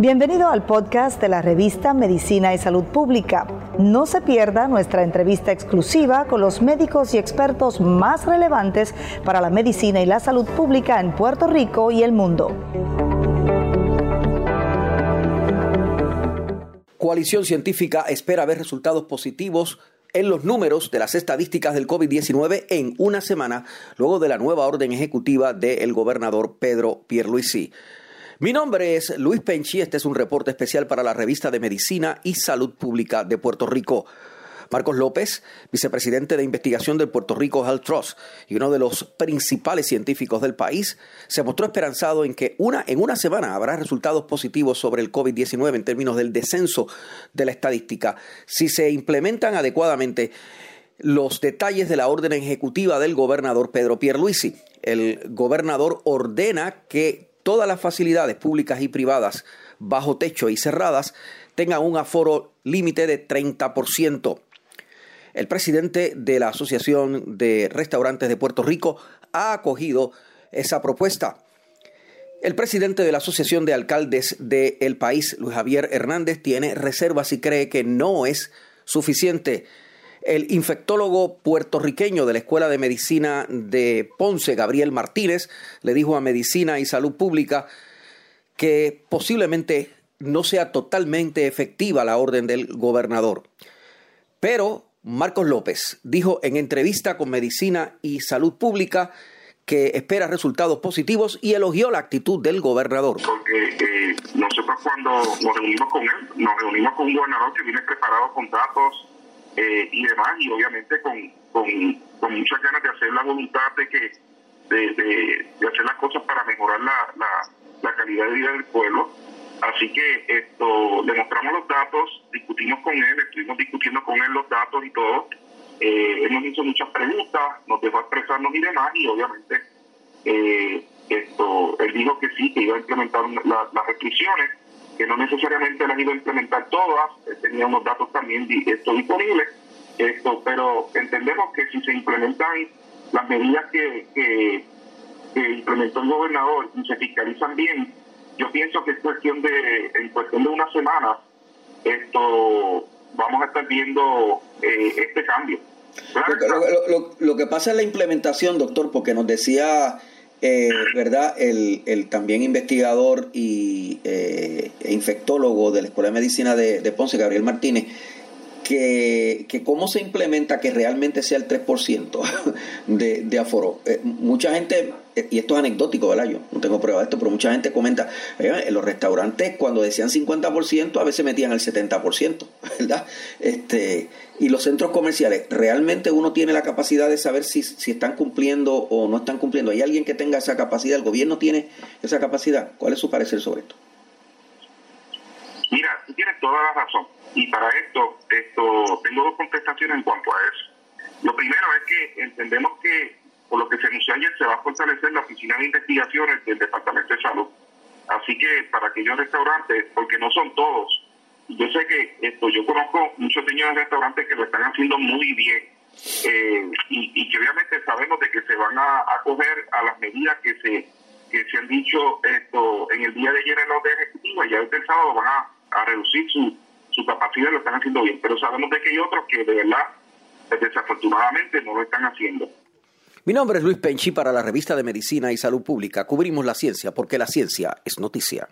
Bienvenido al podcast de la revista Medicina y Salud Pública. No se pierda nuestra entrevista exclusiva con los médicos y expertos más relevantes para la medicina y la salud pública en Puerto Rico y el mundo. Coalición Científica espera ver resultados positivos en los números de las estadísticas del COVID-19 en una semana luego de la nueva orden ejecutiva del gobernador Pedro Pierluisi. Mi nombre es Luis Penchi, este es un reporte especial para la revista de Medicina y Salud Pública de Puerto Rico. Marcos López, vicepresidente de investigación del Puerto Rico Health Trust y uno de los principales científicos del país, se mostró esperanzado en que una, en una semana habrá resultados positivos sobre el COVID-19 en términos del descenso de la estadística. Si se implementan adecuadamente los detalles de la orden ejecutiva del gobernador Pedro Pierluisi. El gobernador ordena que todas las facilidades públicas y privadas bajo techo y cerradas tengan un aforo límite de 30%. El presidente de la Asociación de Restaurantes de Puerto Rico ha acogido esa propuesta. El presidente de la Asociación de Alcaldes del país, Luis Javier Hernández, tiene reservas y cree que no es suficiente el infectólogo puertorriqueño de la Escuela de Medicina de Ponce, Gabriel Martínez, le dijo a Medicina y Salud Pública que posiblemente no sea totalmente efectiva la orden del gobernador. Pero Marcos López dijo en entrevista con Medicina y Salud Pública que espera resultados positivos y elogió la actitud del gobernador. Porque eh, nosotros cuando nos reunimos con él, nos reunimos con un gobernador que viene preparado con datos eh, y demás, y obviamente con, con, muchas ganas de hacer la voluntad de que de, de, hacer las cosas para mejorar la, la, calidad de vida del pueblo. Así que esto le mostramos los datos, discutimos con él, estuvimos discutiendo con él los datos y todo. Eh, él nos hizo muchas preguntas, nos dejó expresarnos y demás, y obviamente eh, esto él dijo que sí, que iba a implementar las restricciones que no necesariamente las iba a implementar todas, eh, tenía unos datos también esto disponibles, esto, pero entendemos que si se implementan las medidas que, que, implementó el gobernador y se fiscalizan bien, yo pienso que es cuestión de, en cuestión de una semana, esto vamos a estar viendo eh, este cambio. lo, que pasa es la implementación, doctor, porque nos decía eh, ¿verdad? El, el, también investigador y eh, infectólogo de la Escuela de Medicina de, de Ponce, Gabriel Martínez, que, que, cómo se implementa que realmente sea el 3% de, de aforo. Eh, mucha gente, eh, y esto es anecdótico, ¿verdad? Yo no tengo prueba de esto, pero mucha gente comenta, en los restaurantes cuando decían 50%, a veces metían el 70%, ¿verdad? Este, y los centros comerciales, ¿realmente uno tiene la capacidad de saber si, si están cumpliendo o no están cumpliendo? ¿Hay alguien que tenga esa capacidad? ¿El gobierno tiene esa capacidad? ¿Cuál es su parecer sobre esto? Tienes toda la razón y para esto, esto tengo dos contestaciones en cuanto a eso. Lo primero es que entendemos que, por lo que se anunció ayer, se va a fortalecer la oficina de investigaciones del Departamento de Salud. Así que para aquellos restaurantes, porque no son todos, yo sé que esto, yo conozco muchos señores restaurantes que lo están haciendo muy bien eh, y, que obviamente sabemos de que se van a acoger a las medidas que se que se han dicho esto en el día de ayer en la orden ejecutiva y ya este sábado van a, a reducir su su capacidad lo están haciendo bien, pero sabemos de que hay otros que de verdad, desafortunadamente, no lo están haciendo. Mi nombre es Luis Penchi para la revista de Medicina y Salud Pública. Cubrimos la ciencia porque la ciencia es noticia.